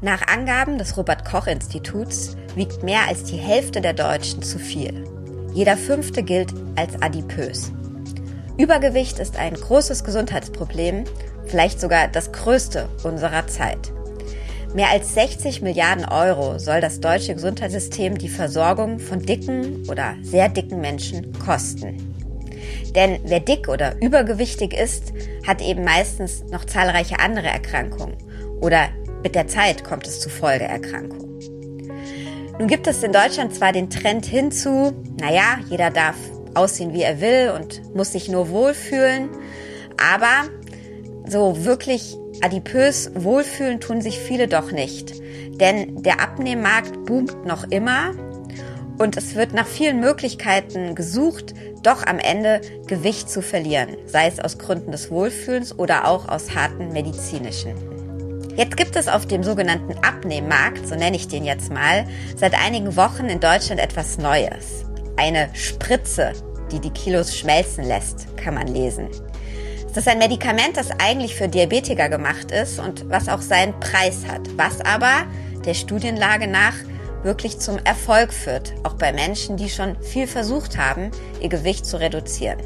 Nach Angaben des Robert Koch Instituts wiegt mehr als die Hälfte der Deutschen zu viel. Jeder fünfte gilt als adipös. Übergewicht ist ein großes Gesundheitsproblem, vielleicht sogar das größte unserer Zeit. Mehr als 60 Milliarden Euro soll das deutsche Gesundheitssystem die Versorgung von dicken oder sehr dicken Menschen kosten. Denn wer dick oder übergewichtig ist, hat eben meistens noch zahlreiche andere Erkrankungen oder mit der Zeit kommt es zu Folgeerkrankungen. Nun gibt es in Deutschland zwar den Trend hinzu, naja, jeder darf aussehen, wie er will und muss sich nur wohlfühlen, aber so wirklich adipös wohlfühlen tun sich viele doch nicht. Denn der Abnehmmarkt boomt noch immer und es wird nach vielen Möglichkeiten gesucht, doch am Ende Gewicht zu verlieren, sei es aus Gründen des Wohlfühlens oder auch aus harten medizinischen. Jetzt gibt es auf dem sogenannten Abnehmmarkt, so nenne ich den jetzt mal, seit einigen Wochen in Deutschland etwas Neues. Eine Spritze, die die Kilos schmelzen lässt, kann man lesen. Das ist ein Medikament, das eigentlich für Diabetiker gemacht ist und was auch seinen Preis hat, was aber der Studienlage nach wirklich zum Erfolg führt, auch bei Menschen, die schon viel versucht haben, ihr Gewicht zu reduzieren.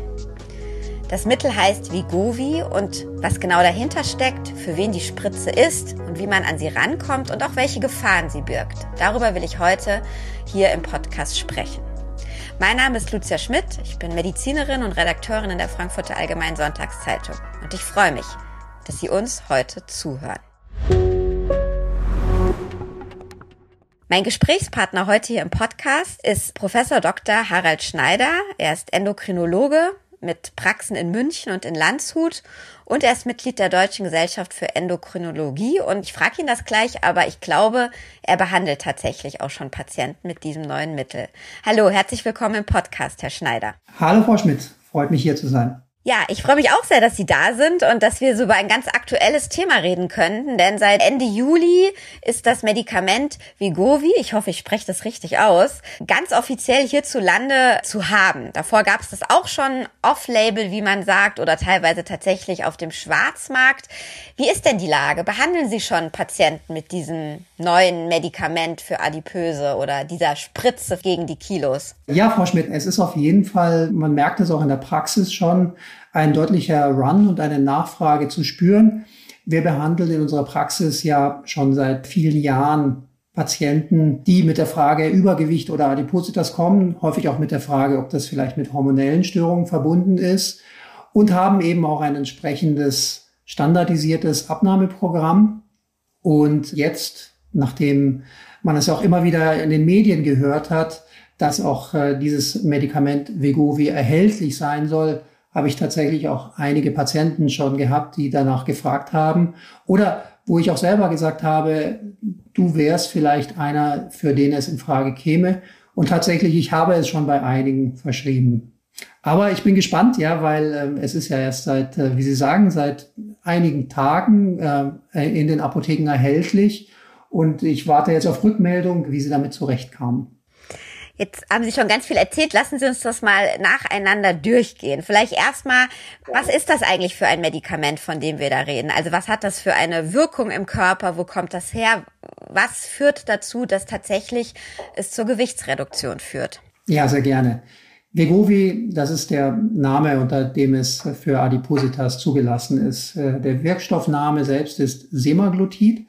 Das Mittel heißt Vigovi und was genau dahinter steckt, für wen die Spritze ist und wie man an sie rankommt und auch welche Gefahren sie birgt. Darüber will ich heute hier im Podcast sprechen. Mein Name ist Lucia Schmidt, ich bin Medizinerin und Redakteurin in der Frankfurter Allgemeinen Sonntagszeitung und ich freue mich, dass Sie uns heute zuhören. Mein Gesprächspartner heute hier im Podcast ist Professor Dr. Harald Schneider. Er ist Endokrinologe mit Praxen in München und in Landshut und er ist Mitglied der Deutschen Gesellschaft für Endokrinologie und ich frage ihn das gleich, aber ich glaube, er behandelt tatsächlich auch schon Patienten mit diesem neuen Mittel. Hallo, herzlich willkommen im Podcast, Herr Schneider. Hallo, Frau Schmidt. Freut mich hier zu sein. Ja, ich freue mich auch sehr, dass Sie da sind und dass wir so über ein ganz aktuelles Thema reden könnten, denn seit Ende Juli ist das Medikament Vigovi, ich hoffe, ich spreche das richtig aus, ganz offiziell hierzulande zu haben. Davor gab es das auch schon off-label, wie man sagt, oder teilweise tatsächlich auf dem Schwarzmarkt. Wie ist denn die Lage? Behandeln Sie schon Patienten mit diesem neuen Medikament für Adipöse oder dieser Spritze gegen die Kilos? Ja, Frau Schmidt, es ist auf jeden Fall, man merkt es auch in der Praxis schon, ein deutlicher Run und eine Nachfrage zu spüren. Wir behandeln in unserer Praxis ja schon seit vielen Jahren Patienten, die mit der Frage Übergewicht oder Adipositas kommen, häufig auch mit der Frage, ob das vielleicht mit hormonellen Störungen verbunden ist und haben eben auch ein entsprechendes standardisiertes Abnahmeprogramm. Und jetzt, nachdem man es auch immer wieder in den Medien gehört hat, dass auch äh, dieses Medikament Vegovi erhältlich sein soll, habe ich tatsächlich auch einige Patienten schon gehabt, die danach gefragt haben oder wo ich auch selber gesagt habe, du wärst vielleicht einer, für den es in Frage käme. Und tatsächlich, ich habe es schon bei einigen verschrieben. Aber ich bin gespannt, ja, weil äh, es ist ja erst seit, äh, wie Sie sagen, seit einigen Tagen äh, in den Apotheken erhältlich. Und ich warte jetzt auf Rückmeldung, wie Sie damit zurechtkamen. Jetzt haben Sie schon ganz viel erzählt. Lassen Sie uns das mal nacheinander durchgehen. Vielleicht erstmal, was ist das eigentlich für ein Medikament, von dem wir da reden? Also was hat das für eine Wirkung im Körper? Wo kommt das her? Was führt dazu, dass tatsächlich es zur Gewichtsreduktion führt? Ja, sehr gerne. Vegovi, das ist der Name, unter dem es für Adipositas zugelassen ist. Äh, der Wirkstoffname selbst ist Semaglutid.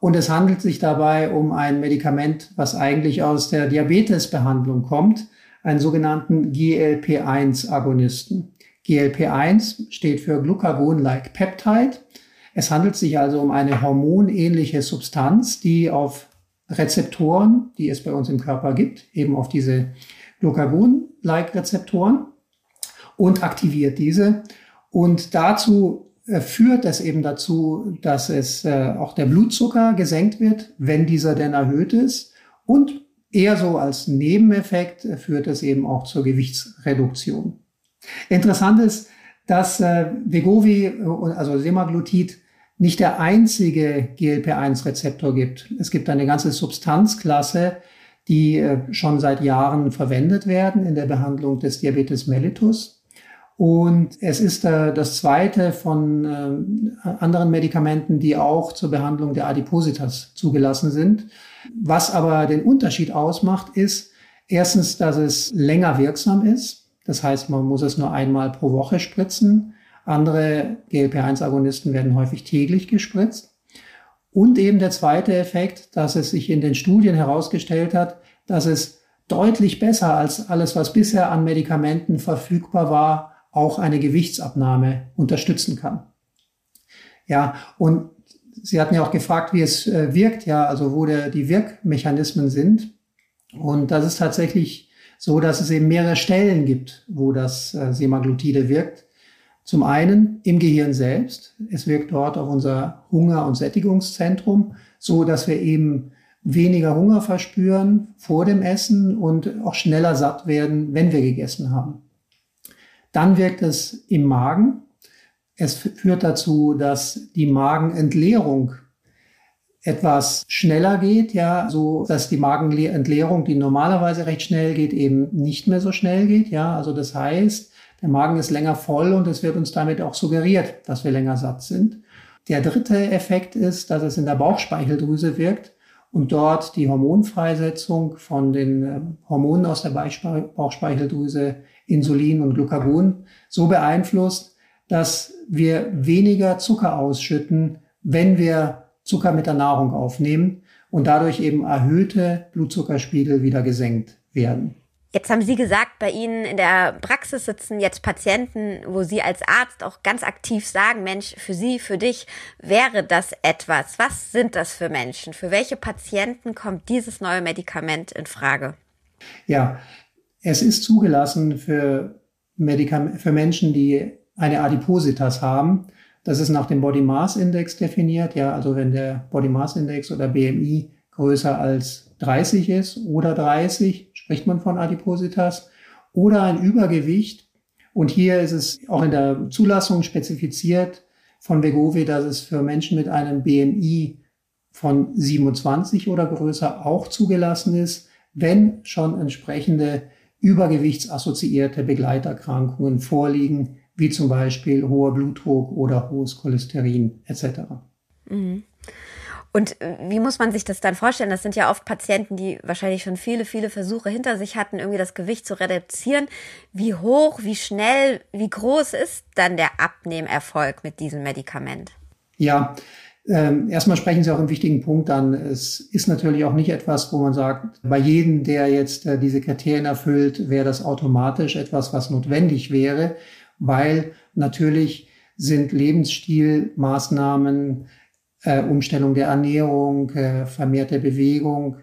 Und es handelt sich dabei um ein Medikament, was eigentlich aus der Diabetesbehandlung kommt, einen sogenannten GLP-1-Agonisten. GLP-1 steht für Glucagon-like Peptide. Es handelt sich also um eine hormonähnliche Substanz, die auf Rezeptoren, die es bei uns im Körper gibt, eben auf diese Glucagon-like Rezeptoren und aktiviert diese. Und dazu führt es eben dazu, dass es äh, auch der Blutzucker gesenkt wird, wenn dieser denn erhöht ist. Und eher so als Nebeneffekt äh, führt es eben auch zur Gewichtsreduktion. Interessant ist, dass äh, Vegovi, also Semaglutid, nicht der einzige GLP-1-Rezeptor gibt. Es gibt eine ganze Substanzklasse, die äh, schon seit Jahren verwendet werden in der Behandlung des Diabetes mellitus. Und es ist äh, das zweite von äh, anderen Medikamenten, die auch zur Behandlung der Adipositas zugelassen sind. Was aber den Unterschied ausmacht, ist erstens, dass es länger wirksam ist. Das heißt, man muss es nur einmal pro Woche spritzen. Andere GLP-1-Agonisten werden häufig täglich gespritzt. Und eben der zweite Effekt, dass es sich in den Studien herausgestellt hat, dass es deutlich besser als alles, was bisher an Medikamenten verfügbar war, auch eine Gewichtsabnahme unterstützen kann. Ja, und Sie hatten ja auch gefragt, wie es äh, wirkt, ja, also wo der, die Wirkmechanismen sind. Und das ist tatsächlich so, dass es eben mehrere Stellen gibt, wo das äh, Semaglutide wirkt. Zum einen im Gehirn selbst. Es wirkt dort auf unser Hunger- und Sättigungszentrum, so dass wir eben weniger Hunger verspüren vor dem Essen und auch schneller satt werden, wenn wir gegessen haben. Dann wirkt es im Magen. Es führt dazu, dass die Magenentleerung etwas schneller geht, ja, so dass die Magenentleerung, die normalerweise recht schnell geht, eben nicht mehr so schnell geht, ja. Also das heißt, der Magen ist länger voll und es wird uns damit auch suggeriert, dass wir länger satt sind. Der dritte Effekt ist, dass es in der Bauchspeicheldrüse wirkt und dort die Hormonfreisetzung von den äh, Hormonen aus der Bauchspeicheldrüse Insulin und Glucagon so beeinflusst, dass wir weniger Zucker ausschütten, wenn wir Zucker mit der Nahrung aufnehmen und dadurch eben erhöhte Blutzuckerspiegel wieder gesenkt werden. Jetzt haben Sie gesagt, bei Ihnen in der Praxis sitzen jetzt Patienten, wo Sie als Arzt auch ganz aktiv sagen, Mensch, für Sie, für dich wäre das etwas. Was sind das für Menschen? Für welche Patienten kommt dieses neue Medikament in Frage? Ja, es ist zugelassen für, Medikam für Menschen, die eine Adipositas haben. Das ist nach dem Body Mass Index definiert. Ja, also wenn der Body Mass Index oder BMI größer als 30 ist oder 30, spricht man von Adipositas oder ein Übergewicht. Und hier ist es auch in der Zulassung spezifiziert von Vegovi, dass es für Menschen mit einem BMI von 27 oder größer auch zugelassen ist, wenn schon entsprechende übergewichtsassoziierte Begleiterkrankungen vorliegen, wie zum Beispiel hoher Blutdruck oder hohes Cholesterin etc. Mhm. Und äh, wie muss man sich das dann vorstellen? Das sind ja oft Patienten, die wahrscheinlich schon viele, viele Versuche hinter sich hatten, irgendwie das Gewicht zu reduzieren. Wie hoch, wie schnell, wie groß ist dann der Abnehmerfolg mit diesem Medikament? Ja, ähm, erstmal sprechen Sie auch einen wichtigen Punkt an. Es ist natürlich auch nicht etwas, wo man sagt, bei jedem, der jetzt äh, diese Kriterien erfüllt, wäre das automatisch etwas, was notwendig wäre, weil natürlich sind Lebensstilmaßnahmen, äh, Umstellung der Ernährung, äh, vermehrte Bewegung,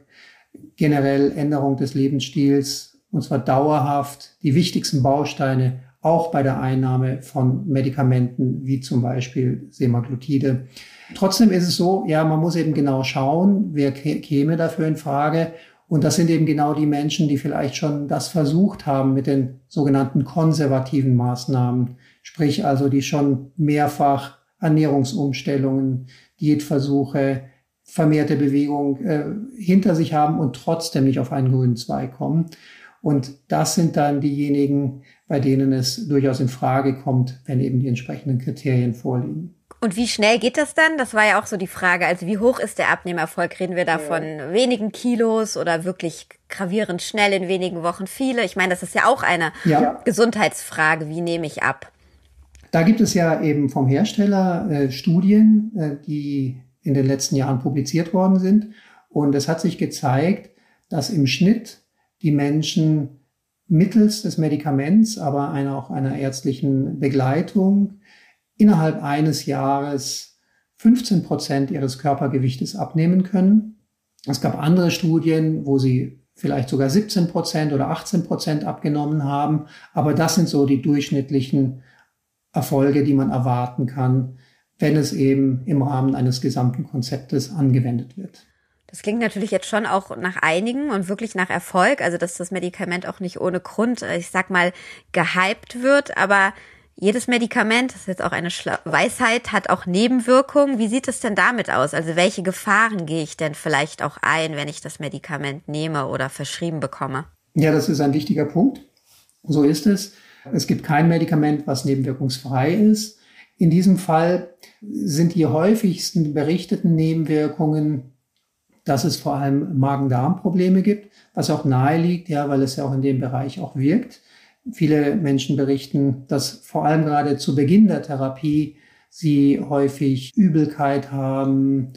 generell Änderung des Lebensstils, und zwar dauerhaft die wichtigsten Bausteine auch bei der Einnahme von Medikamenten wie zum Beispiel Semaglutide. Trotzdem ist es so, ja, man muss eben genau schauen, wer käme dafür in Frage. Und das sind eben genau die Menschen, die vielleicht schon das versucht haben mit den sogenannten konservativen Maßnahmen. Sprich also, die schon mehrfach Ernährungsumstellungen, Diätversuche, vermehrte Bewegung äh, hinter sich haben und trotzdem nicht auf einen grünen Zweig kommen. Und das sind dann diejenigen, bei denen es durchaus in Frage kommt, wenn eben die entsprechenden Kriterien vorliegen. Und wie schnell geht das dann? Das war ja auch so die Frage. Also wie hoch ist der Abnehmerfolg? Reden wir da von ja. wenigen Kilos oder wirklich gravierend schnell in wenigen Wochen viele? Ich meine, das ist ja auch eine ja. Gesundheitsfrage. Wie nehme ich ab? Da gibt es ja eben vom Hersteller äh, Studien, äh, die in den letzten Jahren publiziert worden sind. Und es hat sich gezeigt, dass im Schnitt die Menschen mittels des Medikaments, aber einer, auch einer ärztlichen Begleitung innerhalb eines Jahres 15 Prozent ihres Körpergewichtes abnehmen können. Es gab andere Studien, wo sie vielleicht sogar 17 Prozent oder 18 Prozent abgenommen haben. Aber das sind so die durchschnittlichen Erfolge, die man erwarten kann, wenn es eben im Rahmen eines gesamten Konzeptes angewendet wird. Das klingt natürlich jetzt schon auch nach einigen und wirklich nach Erfolg, also dass das Medikament auch nicht ohne Grund, ich sag mal, gehypt wird, aber jedes Medikament, das ist jetzt auch eine Schla Weisheit, hat auch Nebenwirkungen. Wie sieht es denn damit aus? Also welche Gefahren gehe ich denn vielleicht auch ein, wenn ich das Medikament nehme oder verschrieben bekomme? Ja, das ist ein wichtiger Punkt. So ist es. Es gibt kein Medikament, was nebenwirkungsfrei ist. In diesem Fall sind die häufigsten berichteten Nebenwirkungen, dass es vor allem Magen-Darm-Probleme gibt, was auch nahe liegt, ja, weil es ja auch in dem Bereich auch wirkt. Viele Menschen berichten, dass vor allem gerade zu Beginn der Therapie sie häufig Übelkeit haben,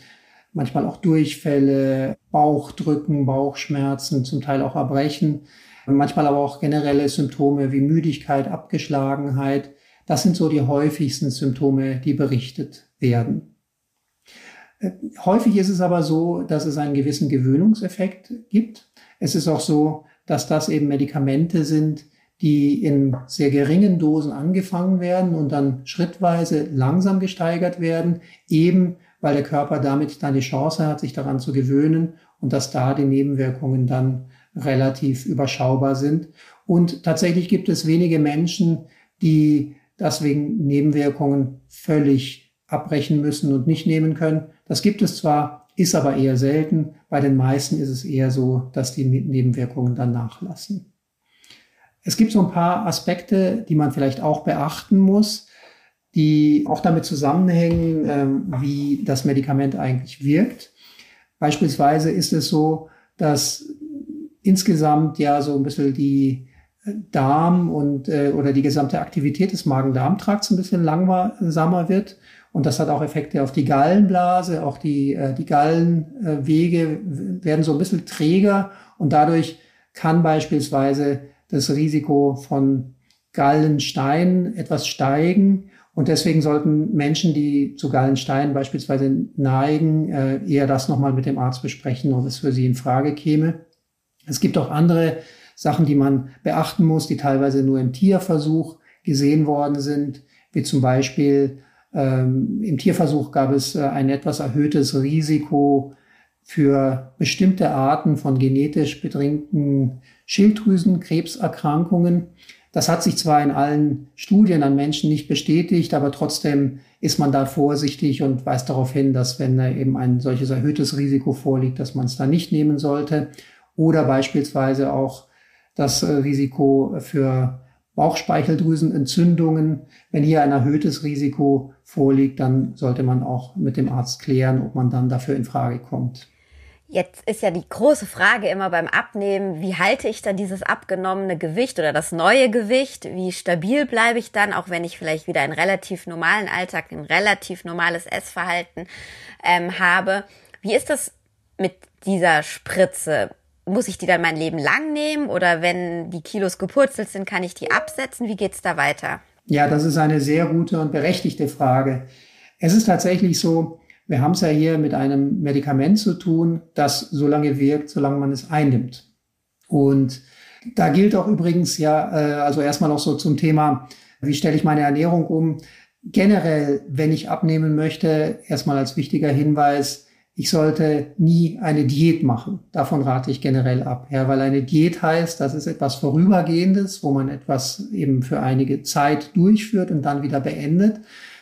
manchmal auch Durchfälle, Bauchdrücken, Bauchschmerzen, zum Teil auch Erbrechen, manchmal aber auch generelle Symptome wie Müdigkeit, Abgeschlagenheit. Das sind so die häufigsten Symptome, die berichtet werden. Äh, häufig ist es aber so, dass es einen gewissen Gewöhnungseffekt gibt. Es ist auch so, dass das eben Medikamente sind, die in sehr geringen Dosen angefangen werden und dann schrittweise langsam gesteigert werden, eben weil der Körper damit dann die Chance hat, sich daran zu gewöhnen und dass da die Nebenwirkungen dann relativ überschaubar sind. Und tatsächlich gibt es wenige Menschen, die deswegen Nebenwirkungen völlig abbrechen müssen und nicht nehmen können. Das gibt es zwar, ist aber eher selten. Bei den meisten ist es eher so, dass die Nebenwirkungen dann nachlassen. Es gibt so ein paar Aspekte, die man vielleicht auch beachten muss, die auch damit zusammenhängen, ähm, wie das Medikament eigentlich wirkt. Beispielsweise ist es so, dass insgesamt ja so ein bisschen die äh, Darm und äh, oder die gesamte Aktivität des Magen-Darm-Trakts ein bisschen langsamer wird. Und das hat auch Effekte auf die Gallenblase, auch die, äh, die Gallenwege werden so ein bisschen träger und dadurch kann beispielsweise das Risiko von Gallenstein etwas steigen. Und deswegen sollten Menschen, die zu Gallensteinen beispielsweise neigen, äh, eher das nochmal mit dem Arzt besprechen, ob es für sie in Frage käme. Es gibt auch andere Sachen, die man beachten muss, die teilweise nur im Tierversuch gesehen worden sind, wie zum Beispiel ähm, im Tierversuch gab es äh, ein etwas erhöhtes Risiko für bestimmte Arten von genetisch bedingten Schilddrüsenkrebserkrankungen. Das hat sich zwar in allen Studien an Menschen nicht bestätigt, aber trotzdem ist man da vorsichtig und weist darauf hin, dass wenn eben ein solches erhöhtes Risiko vorliegt, dass man es da nicht nehmen sollte. Oder beispielsweise auch das äh, Risiko für Bauchspeicheldrüsenentzündungen. Wenn hier ein erhöhtes Risiko vorliegt, dann sollte man auch mit dem Arzt klären, ob man dann dafür in Frage kommt. Jetzt ist ja die große Frage immer beim Abnehmen, wie halte ich dann dieses abgenommene Gewicht oder das neue Gewicht? Wie stabil bleibe ich dann, auch wenn ich vielleicht wieder einen relativ normalen Alltag, ein relativ normales Essverhalten ähm, habe? Wie ist das mit dieser Spritze? Muss ich die dann mein Leben lang nehmen oder wenn die Kilos gepurzelt sind, kann ich die absetzen? Wie geht's da weiter? Ja, das ist eine sehr gute und berechtigte Frage. Es ist tatsächlich so, wir haben es ja hier mit einem Medikament zu tun, das so lange wirkt, solange man es einnimmt. Und da gilt auch übrigens ja, äh, also erstmal auch so zum Thema, wie stelle ich meine Ernährung um? Generell, wenn ich abnehmen möchte, erstmal als wichtiger Hinweis, ich sollte nie eine Diät machen. Davon rate ich generell ab. Ja, weil eine Diät heißt, das ist etwas Vorübergehendes, wo man etwas eben für einige Zeit durchführt und dann wieder beendet.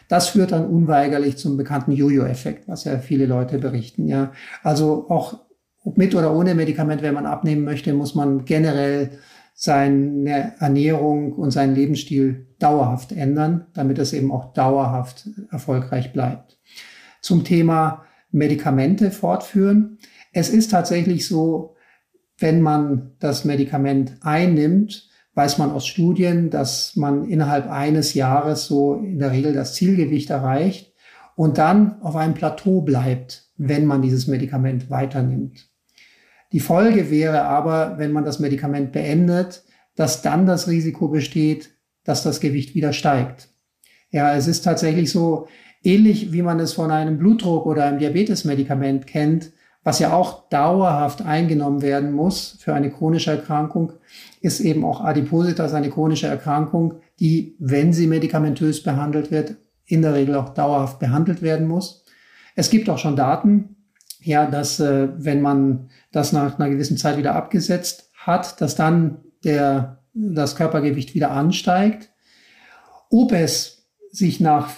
Das führt dann unweigerlich zum bekannten Jojo-Effekt, was ja viele Leute berichten. Ja, also auch ob mit oder ohne Medikament, wenn man abnehmen möchte, muss man generell seine Ernährung und seinen Lebensstil dauerhaft ändern, damit es eben auch dauerhaft erfolgreich bleibt. Zum Thema Medikamente fortführen. Es ist tatsächlich so, wenn man das Medikament einnimmt, weiß man aus Studien, dass man innerhalb eines Jahres so in der Regel das Zielgewicht erreicht und dann auf einem Plateau bleibt, wenn man dieses Medikament weiternimmt. Die Folge wäre aber, wenn man das Medikament beendet, dass dann das Risiko besteht, dass das Gewicht wieder steigt. Ja, es ist tatsächlich so ähnlich, wie man es von einem Blutdruck oder einem Diabetesmedikament kennt, was ja auch dauerhaft eingenommen werden muss für eine chronische Erkrankung, ist eben auch Adipositas eine chronische Erkrankung, die, wenn sie medikamentös behandelt wird, in der Regel auch dauerhaft behandelt werden muss. Es gibt auch schon Daten, ja, dass äh, wenn man das nach einer gewissen Zeit wieder abgesetzt hat, dass dann der, das Körpergewicht wieder ansteigt. Ob es sich nach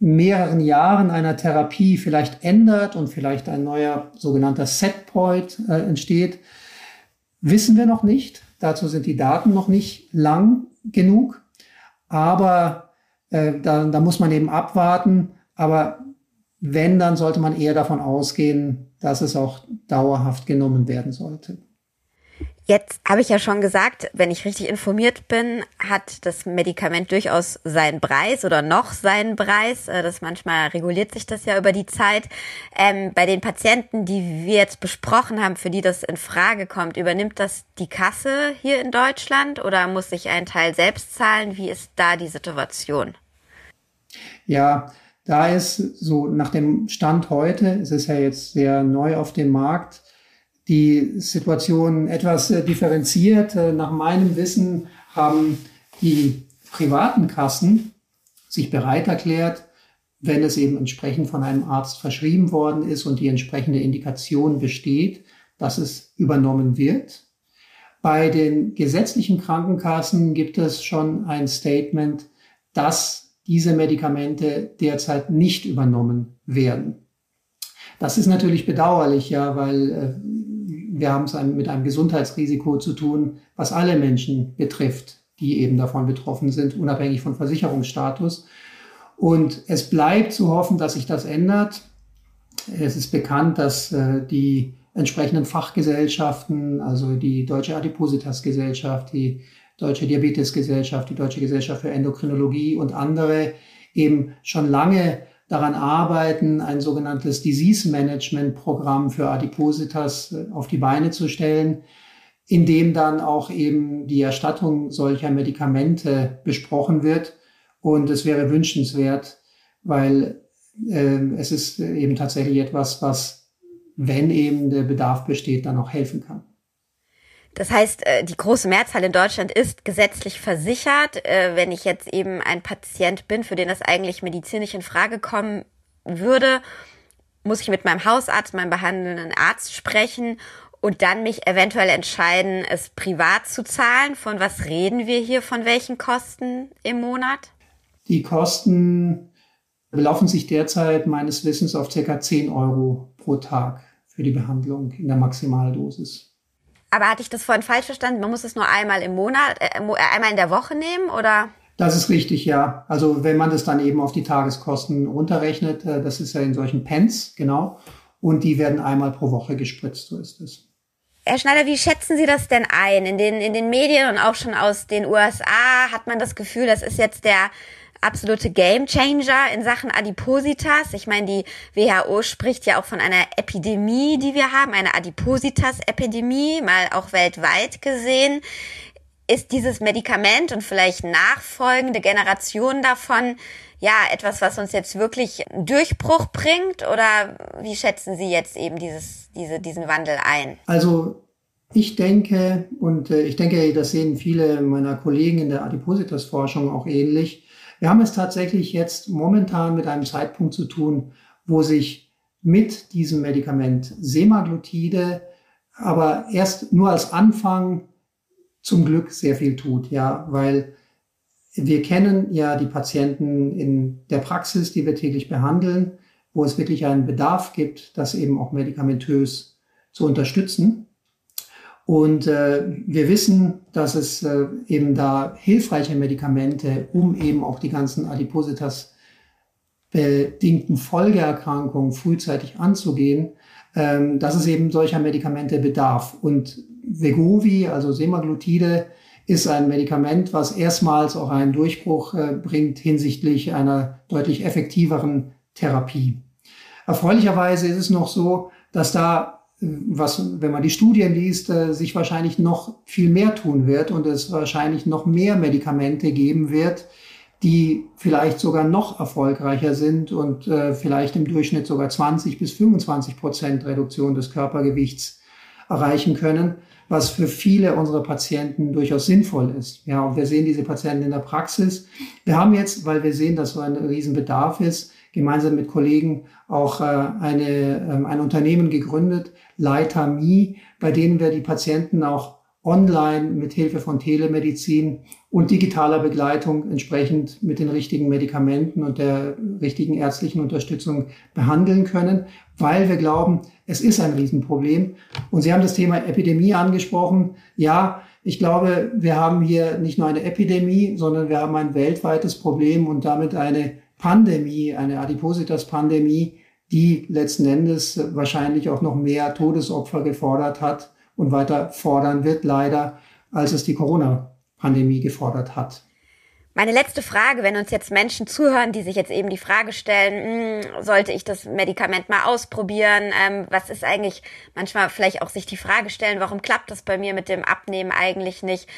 mehreren Jahren einer Therapie vielleicht ändert und vielleicht ein neuer sogenannter Setpoint äh, entsteht, wissen wir noch nicht. Dazu sind die Daten noch nicht lang genug. Aber äh, da, da muss man eben abwarten. Aber wenn, dann sollte man eher davon ausgehen, dass es auch dauerhaft genommen werden sollte. Jetzt habe ich ja schon gesagt, wenn ich richtig informiert bin, hat das Medikament durchaus seinen Preis oder noch seinen Preis. Äh, das manchmal reguliert sich das ja über die Zeit. Ähm, bei den Patienten, die wir jetzt besprochen haben, für die das in Frage kommt, übernimmt das die Kasse hier in Deutschland oder muss sich ein Teil selbst zahlen? Wie ist da die Situation? Ja, da ist so nach dem Stand heute, es ist ja jetzt sehr neu auf dem Markt, die Situation etwas äh, differenziert. Äh, nach meinem Wissen haben die privaten Kassen sich bereit erklärt, wenn es eben entsprechend von einem Arzt verschrieben worden ist und die entsprechende Indikation besteht, dass es übernommen wird. Bei den gesetzlichen Krankenkassen gibt es schon ein Statement, dass diese Medikamente derzeit nicht übernommen werden. Das ist natürlich bedauerlich, ja, weil äh, wir haben es mit einem Gesundheitsrisiko zu tun, was alle Menschen betrifft, die eben davon betroffen sind, unabhängig von Versicherungsstatus. Und es bleibt zu hoffen, dass sich das ändert. Es ist bekannt, dass äh, die entsprechenden Fachgesellschaften, also die Deutsche Adipositas Gesellschaft, die Deutsche Diabetesgesellschaft, die Deutsche Gesellschaft für Endokrinologie und andere eben schon lange daran arbeiten, ein sogenanntes Disease Management Programm für Adipositas äh, auf die Beine zu stellen, in dem dann auch eben die Erstattung solcher Medikamente besprochen wird. Und es wäre wünschenswert, weil äh, es ist eben tatsächlich etwas, was, wenn eben der Bedarf besteht, dann auch helfen kann. Das heißt, äh, die große Mehrzahl in Deutschland ist gesetzlich versichert. Äh, wenn ich jetzt eben ein Patient bin, für den das eigentlich medizinisch in Frage kommen würde, muss ich mit meinem Hausarzt, meinem behandelnden Arzt sprechen und dann mich eventuell entscheiden, es privat zu zahlen. Von was reden wir hier? Von welchen Kosten im Monat? Die Kosten belaufen sich derzeit meines Wissens auf ca. 10 Euro pro Tag für die Behandlung in der Maximaldosis. Aber hatte ich das vorhin falsch verstanden? Man muss es nur einmal im Monat, äh, äh, einmal in der Woche nehmen, oder? Das ist richtig, ja. Also wenn man das dann eben auf die Tageskosten runterrechnet, äh, das ist ja in solchen Pens, genau. Und die werden einmal pro Woche gespritzt, so ist es. Herr Schneider, wie schätzen Sie das denn ein? In den, in den Medien und auch schon aus den USA hat man das Gefühl, das ist jetzt der absolute Gamechanger in Sachen Adipositas. Ich meine, die WHO spricht ja auch von einer Epidemie, die wir haben, eine Adipositas-Epidemie, mal auch weltweit gesehen. Ist dieses Medikament und vielleicht nachfolgende Generationen davon ja etwas, was uns jetzt wirklich Durchbruch bringt? Oder wie schätzen Sie jetzt eben dieses, diese, diesen Wandel ein? Also ich denke, und äh, ich denke, das sehen viele meiner Kollegen in der Adipositas-Forschung auch ähnlich, wir haben es tatsächlich jetzt momentan mit einem Zeitpunkt zu tun, wo sich mit diesem Medikament Semaglutide aber erst nur als Anfang zum Glück sehr viel tut, ja, weil wir kennen ja die Patienten in der Praxis, die wir täglich behandeln, wo es wirklich einen Bedarf gibt, das eben auch medikamentös zu unterstützen. Und äh, wir wissen, dass es äh, eben da hilfreiche Medikamente, um eben auch die ganzen Adipositas bedingten Folgeerkrankungen frühzeitig anzugehen, ähm, dass es eben solcher Medikamente bedarf. Und Vegovi, also Semaglutide, ist ein Medikament, was erstmals auch einen Durchbruch äh, bringt hinsichtlich einer deutlich effektiveren Therapie. Erfreulicherweise ist es noch so, dass da was, wenn man die Studien liest, äh, sich wahrscheinlich noch viel mehr tun wird und es wahrscheinlich noch mehr Medikamente geben wird, die vielleicht sogar noch erfolgreicher sind und äh, vielleicht im Durchschnitt sogar 20 bis 25 Prozent Reduktion des Körpergewichts erreichen können, was für viele unserer Patienten durchaus sinnvoll ist. Ja, und wir sehen diese Patienten in der Praxis. Wir haben jetzt, weil wir sehen, dass so ein Riesenbedarf ist, gemeinsam mit Kollegen auch äh, eine, ähm, ein Unternehmen gegründet, Leiter Me, bei denen wir die Patienten auch online mit Hilfe von Telemedizin und digitaler Begleitung entsprechend mit den richtigen Medikamenten und der richtigen ärztlichen Unterstützung behandeln können, weil wir glauben, es ist ein Riesenproblem. Und Sie haben das Thema Epidemie angesprochen. Ja, ich glaube, wir haben hier nicht nur eine Epidemie, sondern wir haben ein weltweites Problem und damit eine Pandemie, eine Adipositas-Pandemie, die letzten Endes wahrscheinlich auch noch mehr Todesopfer gefordert hat und weiter fordern wird, leider, als es die Corona-Pandemie gefordert hat. Meine letzte Frage, wenn uns jetzt Menschen zuhören, die sich jetzt eben die Frage stellen, hm, sollte ich das Medikament mal ausprobieren? Ähm, was ist eigentlich, manchmal vielleicht auch sich die Frage stellen, warum klappt das bei mir mit dem Abnehmen eigentlich nicht?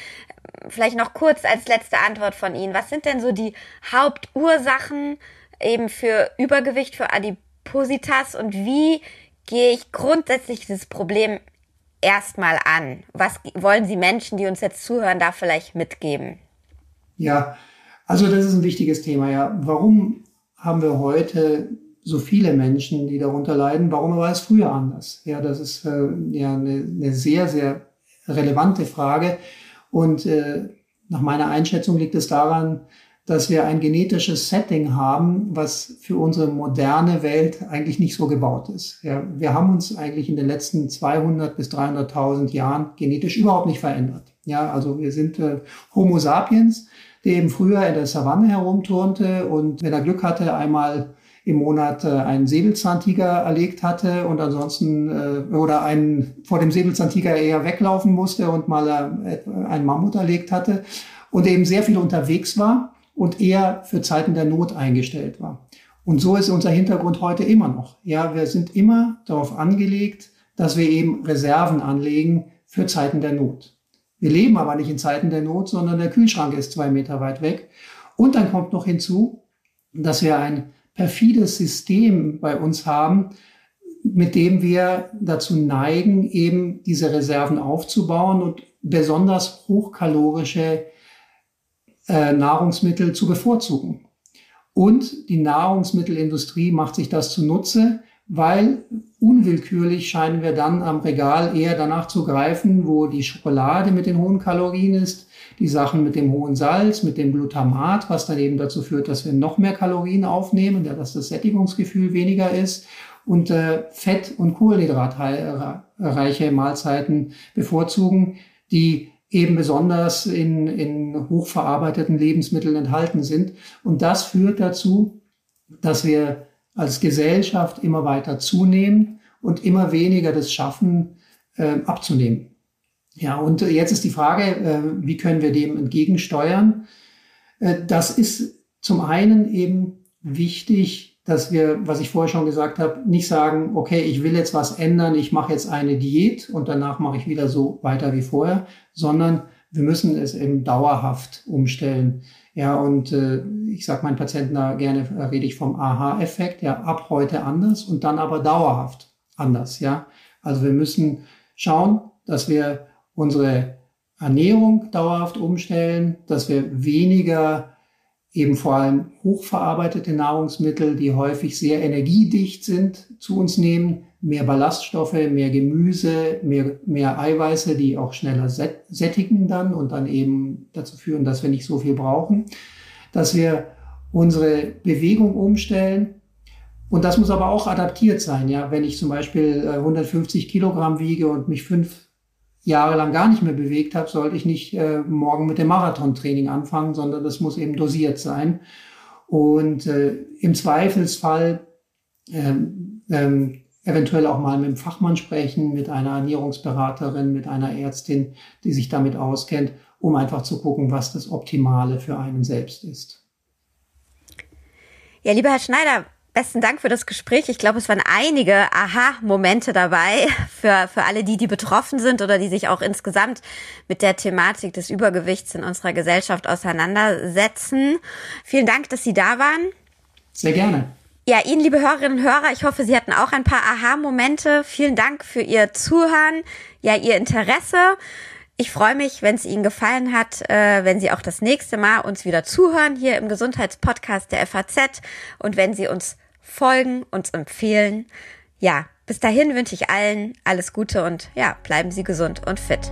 Vielleicht noch kurz als letzte Antwort von Ihnen. Was sind denn so die Hauptursachen eben für Übergewicht, für Adipositas und wie gehe ich grundsätzlich dieses Problem erstmal an? Was wollen Sie Menschen, die uns jetzt zuhören, da vielleicht mitgeben? Ja, also das ist ein wichtiges Thema, ja. Warum haben wir heute so viele Menschen, die darunter leiden? Warum war es früher anders? Ja, das ist äh, ja eine, eine, sehr, sehr relevante Frage. Und äh, nach meiner Einschätzung liegt es daran, dass wir ein genetisches Setting haben, was für unsere moderne Welt eigentlich nicht so gebaut ist. Ja, wir haben uns eigentlich in den letzten 200 bis 300.000 Jahren genetisch überhaupt nicht verändert. Ja, also wir sind äh, Homo sapiens, der eben früher in der Savanne herumturnte und wenn er Glück hatte, einmal im Monat äh, einen Säbelzahntiger erlegt hatte und ansonsten äh, oder einen vor dem Säbelzahntiger eher weglaufen musste und mal äh, einen Mammut erlegt hatte und eben sehr viel unterwegs war und eher für Zeiten der Not eingestellt war. Und so ist unser Hintergrund heute immer noch. Ja, wir sind immer darauf angelegt, dass wir eben Reserven anlegen für Zeiten der Not. Wir leben aber nicht in Zeiten der Not, sondern der Kühlschrank ist zwei Meter weit weg. Und dann kommt noch hinzu, dass wir ein perfides System bei uns haben, mit dem wir dazu neigen, eben diese Reserven aufzubauen und besonders hochkalorische äh, Nahrungsmittel zu bevorzugen. Und die Nahrungsmittelindustrie macht sich das zunutze, weil unwillkürlich scheinen wir dann am Regal eher danach zu greifen, wo die Schokolade mit den hohen Kalorien ist, die Sachen mit dem hohen Salz, mit dem Glutamat, was dann eben dazu führt, dass wir noch mehr Kalorien aufnehmen, dass das Sättigungsgefühl weniger ist und äh, Fett- und Kohlenhydratreiche Mahlzeiten bevorzugen, die eben besonders in, in hochverarbeiteten Lebensmitteln enthalten sind. Und das führt dazu, dass wir als Gesellschaft immer weiter zunehmen und immer weniger das schaffen, äh, abzunehmen. Ja, und jetzt ist die Frage, äh, wie können wir dem entgegensteuern? Äh, das ist zum einen eben wichtig, dass wir, was ich vorher schon gesagt habe, nicht sagen, okay, ich will jetzt was ändern, ich mache jetzt eine Diät und danach mache ich wieder so weiter wie vorher, sondern wir müssen es eben dauerhaft umstellen. Ja, und äh, ich sage meinen Patienten da gerne, äh, rede ich vom Aha-Effekt, ja, ab heute anders und dann aber dauerhaft anders, ja. Also wir müssen schauen, dass wir unsere Ernährung dauerhaft umstellen, dass wir weniger eben vor allem hochverarbeitete Nahrungsmittel, die häufig sehr energiedicht sind, zu uns nehmen, mehr Ballaststoffe, mehr Gemüse, mehr, mehr Eiweiße, die auch schneller sättigen dann und dann eben dazu führen, dass wir nicht so viel brauchen, dass wir unsere Bewegung umstellen. Und das muss aber auch adaptiert sein. Ja, wenn ich zum Beispiel 150 äh, Kilogramm wiege und mich fünf Jahre lang gar nicht mehr bewegt habe, sollte ich nicht äh, morgen mit dem Marathontraining anfangen, sondern das muss eben dosiert sein. Und äh, im Zweifelsfall ähm, ähm, eventuell auch mal mit einem Fachmann sprechen, mit einer Ernährungsberaterin, mit einer Ärztin, die sich damit auskennt, um einfach zu gucken, was das Optimale für einen selbst ist. Ja, lieber Herr Schneider, besten Dank für das Gespräch. Ich glaube, es waren einige Aha-Momente dabei für, für alle die, die betroffen sind oder die sich auch insgesamt mit der Thematik des Übergewichts in unserer Gesellschaft auseinandersetzen. Vielen Dank, dass Sie da waren. Sehr gerne. Ja, Ihnen, liebe Hörerinnen und Hörer, ich hoffe, Sie hatten auch ein paar Aha-Momente. Vielen Dank für Ihr Zuhören, ja, Ihr Interesse. Ich freue mich, wenn es Ihnen gefallen hat, äh, wenn Sie auch das nächste Mal uns wieder zuhören hier im Gesundheitspodcast der FAZ und wenn Sie uns folgen, uns empfehlen. Ja, bis dahin wünsche ich allen alles Gute und ja, bleiben Sie gesund und fit.